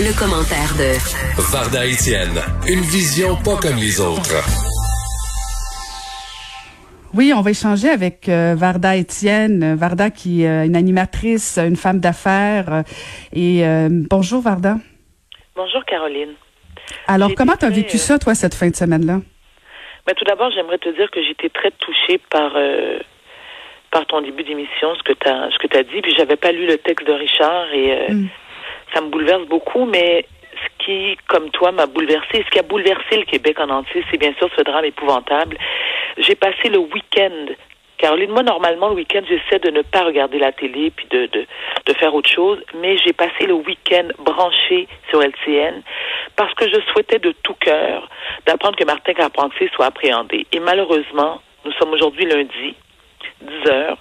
Le commentaire de Varda Etienne, une vision pas comme les autres. Oui, on va échanger avec euh, Varda Etienne. Varda qui est euh, une animatrice, une femme d'affaires. et euh, bonjour Varda. Bonjour Caroline. Alors, comment tu as vécu ça, toi, cette fin de semaine-là? Ben, tout d'abord, j'aimerais te dire que j'étais très touchée par euh, par ton début d'émission, ce que tu as ce que tu dit, puis j'avais pas lu le texte de Richard et euh, Mm. Ça me bouleverse beaucoup, mais ce qui, comme toi, m'a bouleversé, ce qui a bouleversé le Québec en entier, c'est bien sûr ce drame épouvantable. J'ai passé le week-end. Caroline, moi, normalement, le week-end, j'essaie de ne pas regarder la télé puis de, de, de faire autre chose, mais j'ai passé le week-end branché sur LCN parce que je souhaitais de tout cœur d'apprendre que Martin Carpentier soit appréhendé. Et malheureusement, nous sommes aujourd'hui lundi, 10 heures,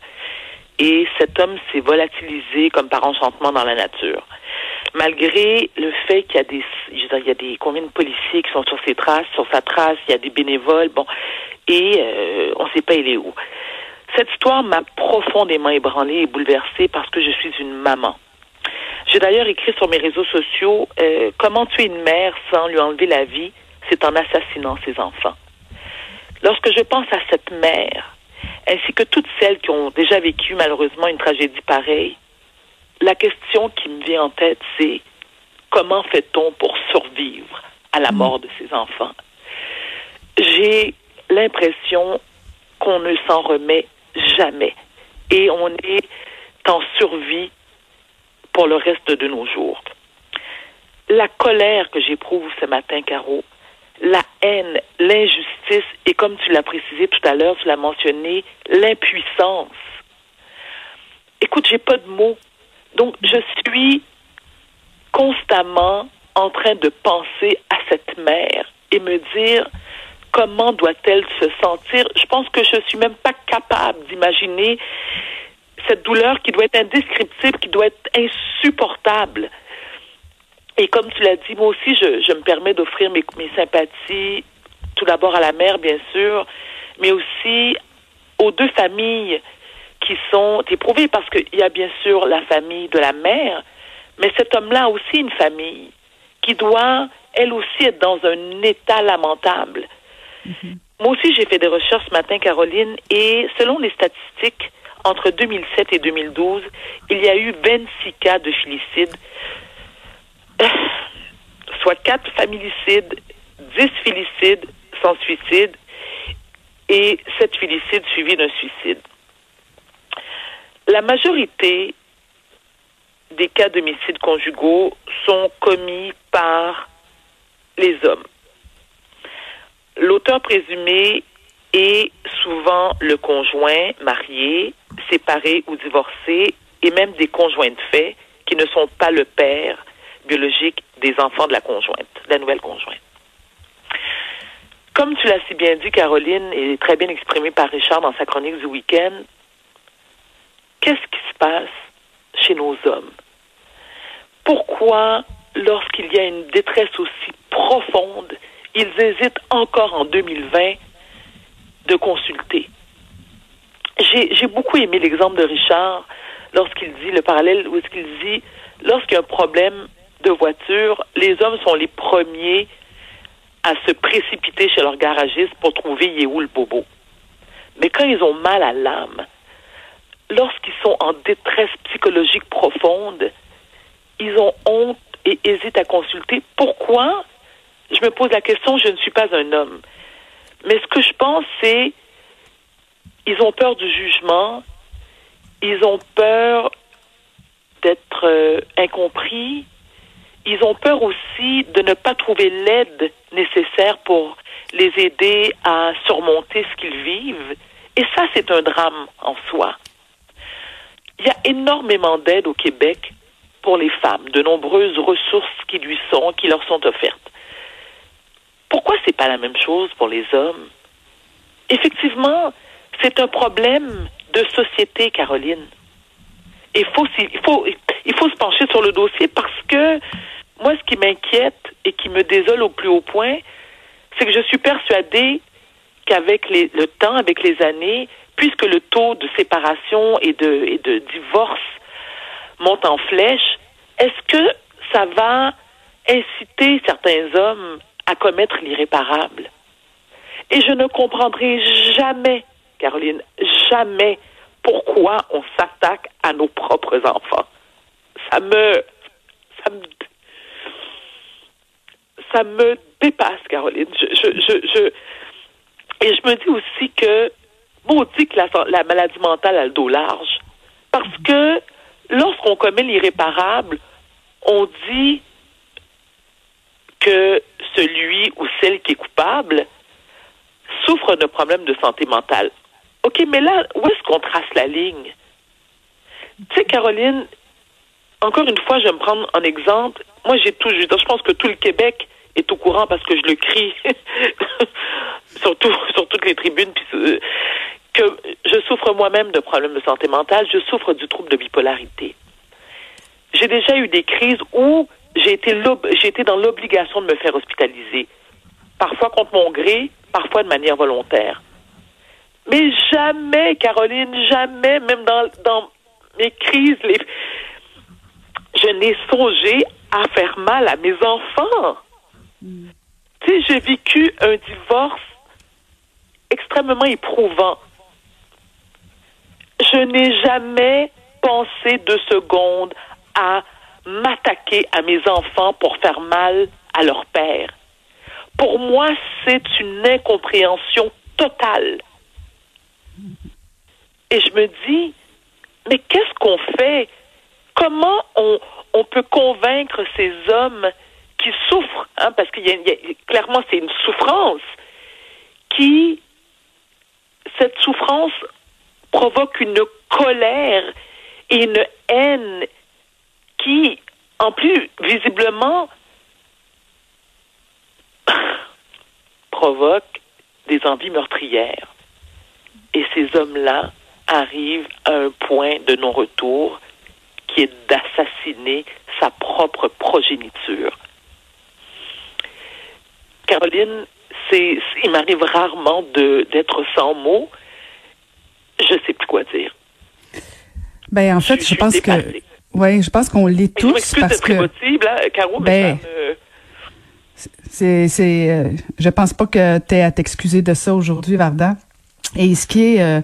et cet homme s'est volatilisé comme par enchantement dans la nature. Malgré le fait qu'il y a des, je veux dire, il y a des combien de policiers qui sont sur ses traces, sur sa trace, il y a des bénévoles, bon, et euh, on ne sait pas il est où. Cette histoire m'a profondément ébranlée et bouleversée parce que je suis une maman. J'ai d'ailleurs écrit sur mes réseaux sociaux euh, comment tuer une mère sans lui enlever la vie, c'est en assassinant ses enfants. Lorsque je pense à cette mère, ainsi que toutes celles qui ont déjà vécu malheureusement une tragédie pareille, la question qui me vient en tête, c'est comment fait-on pour survivre à la mort de ses enfants? J'ai l'impression qu'on ne s'en remet jamais. Et on est en survie pour le reste de nos jours. La colère que j'éprouve ce matin, Caro, la haine, l'injustice et comme tu l'as précisé tout à l'heure, tu l'as mentionné, l'impuissance. Écoute, j'ai pas de mots. Donc, je suis constamment en train de penser à cette mère et me dire comment doit-elle se sentir? Je pense que je suis même pas capable d'imaginer cette douleur qui doit être indescriptible, qui doit être insupportable. Et comme tu l'as dit, moi aussi, je, me permets d'offrir mes sympathies, tout d'abord à la mère, bien sûr, mais aussi aux deux familles qui sont éprouvées, parce qu'il y a bien sûr la famille de la mère, mais cet homme-là a aussi une famille qui doit, elle aussi, être dans un état lamentable. Moi aussi, j'ai fait des recherches ce matin, Caroline, et selon les statistiques, entre 2007 et 2012, il y a eu 26 cas de filicide, soit 4 familicides, 10 filicides sans suicide et 7 filicides suivis d'un suicide. La majorité des cas d'homicides conjugaux sont commis par les hommes. L'auteur présumé est souvent le conjoint marié, séparé ou divorcé, et même des conjoints de fait qui ne sont pas le père biologique des enfants de la conjointe, de la nouvelle conjointe. Comme tu l'as si bien dit, Caroline, et très bien exprimé par Richard dans sa chronique du week-end, qu'est-ce qui se passe chez nos hommes? Pourquoi, lorsqu'il y a une détresse aussi profonde, ils hésitent encore en 2020 de consulter? J'ai beaucoup aimé l'exemple de Richard lorsqu'il dit, le parallèle où est-ce qu'il dit, lorsqu'il y a un problème de voiture, les hommes sont les premiers à se précipiter chez leur garagiste pour trouver il le bobo. Mais quand ils ont mal à l'âme, lorsqu'ils sont en détresse psychologique profonde, ils ont honte et hésitent à consulter. Pourquoi? Je me pose la question, je ne suis pas un homme. Mais ce que je pense, c'est ils ont peur du jugement, ils ont peur d'être euh, incompris, ils ont peur aussi de ne pas trouver l'aide nécessaire pour les aider à surmonter ce qu'ils vivent. Et ça, c'est un drame en soi. Il y a énormément d'aide au Québec pour les femmes, de nombreuses ressources qui lui sont, qui leur sont offertes. Pourquoi c'est pas la même chose pour les hommes? Effectivement, c'est un problème de société, Caroline. Il faut, il faut, il faut se pencher sur le dossier parce que moi, ce qui m'inquiète et qui me désole au plus haut point, c'est que je suis persuadée qu'avec le temps, avec les années, puisque le taux de séparation et de, divorce monte en flèche, est-ce que ça va inciter certains hommes à commettre l'irréparable? Et je ne comprendrai jamais, Caroline, jamais pourquoi on s'attaque à nos propres enfants. Ça me, ça me, ça me dépasse, Caroline. Je, je, je, et je me dis aussi que, dit que la, la maladie mentale a le dos large. Parce que lorsqu'on commet l'irréparable, on dit que celui ou celle qui est coupable souffre d'un problème de santé mentale. OK, mais là, où est-ce qu'on trace la ligne? Tu sais, Caroline, encore une fois, je vais me prendre en exemple. Moi, j'ai tout, je, pense que tout le Québec est au courant parce que je le crie, surtout sur toutes les tribunes, euh, que je souffre moi-même de problèmes de santé mentale, je souffre du trouble de bipolarité. J'ai déjà eu des crises où j'ai été, j'ai été dans l'obligation de me faire hospitaliser, parfois contre mon gré, parfois de manière volontaire. Mais jamais, Caroline, jamais, même dans, dans mes crises, les... je n'ai songé à faire mal à mes enfants. Tu sais, j'ai vécu un divorce extrêmement éprouvant. Je n'ai jamais pensé deux secondes à m'attaquer à mes enfants pour faire mal à leur père. Pour moi, c'est une incompréhension totale. Et je me dis, mais qu'est-ce qu'on fait? Comment on, peut convaincre ces hommes qui souffrent, hein, parce qu'il y, a clairement c'est une souffrance qui cette souffrance provoque une colère et une haine qui, en plus, visiblement, provoque des envies meurtrières. Et ces hommes-là arrivent à un point de non-retour qui est d'assassiner sa propre progéniture. Caroline, il m'arrive rarement d'être sans mots. Je sais plus quoi dire. Ben, en fait, je, pense que, oui, je pense qu'on l'est tous je parce que. Possible, hein, Caro, ben, c'est, c'est, euh, je pense pas que tu aies à t'excuser de ça aujourd'hui, Varda. Et ce qui est, euh,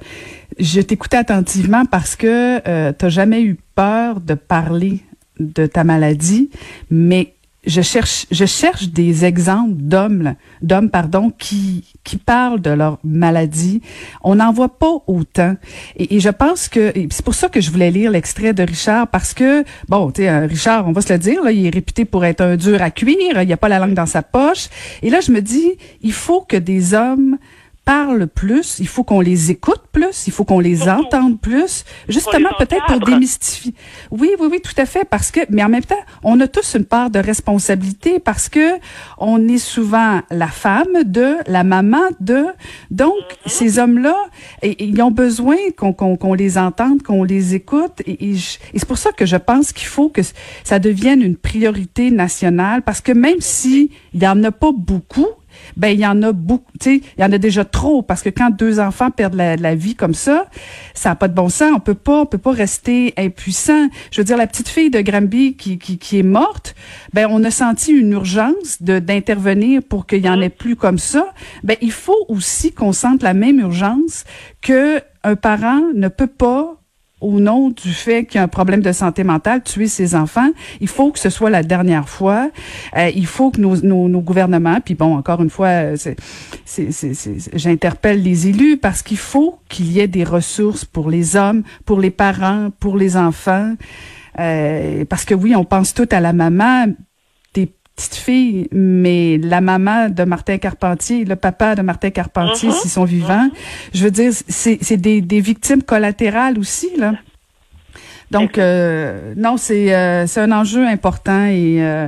je t'écoutais attentivement parce que euh, tu n'as jamais eu peur de parler de ta maladie, mais je cherche, je cherche des exemples d'hommes, d'hommes, pardon, qui, qui parlent de leur maladie. On n'en voit pas autant. Et, je pense que, c'est pour ça que je voulais lire l'extrait de Richard, parce que, bon, tu sais, euh, Richard, on va se le dire, là, il est réputé pour être un dur à cuire, il n'y a pas la langue dans sa poche. Et là, je me dis, il faut que des hommes parlent plus, il faut qu'on les écoute plus, il faut qu'on les entende plus, justement peut-être pour démystifier. Oui, oui, oui, tout à fait, parce que, mais en même temps, on a tous une part de responsabilité parce que on est souvent la femme de, la maman de, donc mm-hmm. ces hommes-là, ils ont besoin qu'on les entende, qu'on les écoute, et, et c'est pour ça que je pense qu'il faut que ça devienne une priorité nationale, parce que même si il y en a pas beaucoup, ben il y en a beaucoup, tu sais, il y en a déjà trop parce que quand deux enfants perdent la, vie comme ça, ça n'a pas de bon sens. On peut pas, on peut pas rester impuissant. Je veux dire, la petite fille de Granby qui, qui, qui est morte, ben on a senti une urgence de d'intervenir pour qu'il y en ait plus comme ça. Ben il faut aussi qu'on sente la même urgence que un parent ne peut pas au nom du fait qu'il y a un problème de santé mentale, tuer ses enfants. Il faut que ce soit la dernière fois. Euh, il faut que nos, nos, nos, gouvernements, puis bon, encore une fois, j'interpelle les élus parce qu'il faut qu'il y ait des ressources pour les hommes, pour les parents, pour les enfants. Euh, parce que oui, on pense tout à la maman, petite fille, mais la maman de Martin Carpentier, le papa de Martin Carpentier, uh-huh. s'ils sont vivants, uh-huh. je veux dire, c'est des, des victimes collatérales aussi, là. Donc, euh, non, c'est euh, un enjeu important et euh,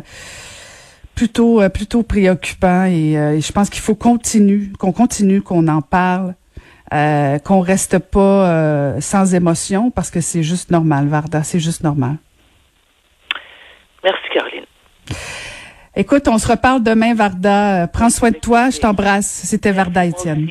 plutôt plutôt préoccupant et, je pense qu'il faut continuer, qu'on continue, qu'on en parle, qu'on reste pas sans émotion parce que c'est juste normal, Varda, c'est juste normal. Merci, Caroline. Écoute, on se reparle demain, Varda. Prends soin de toi. Je t'embrasse. C'était Varda Étienne.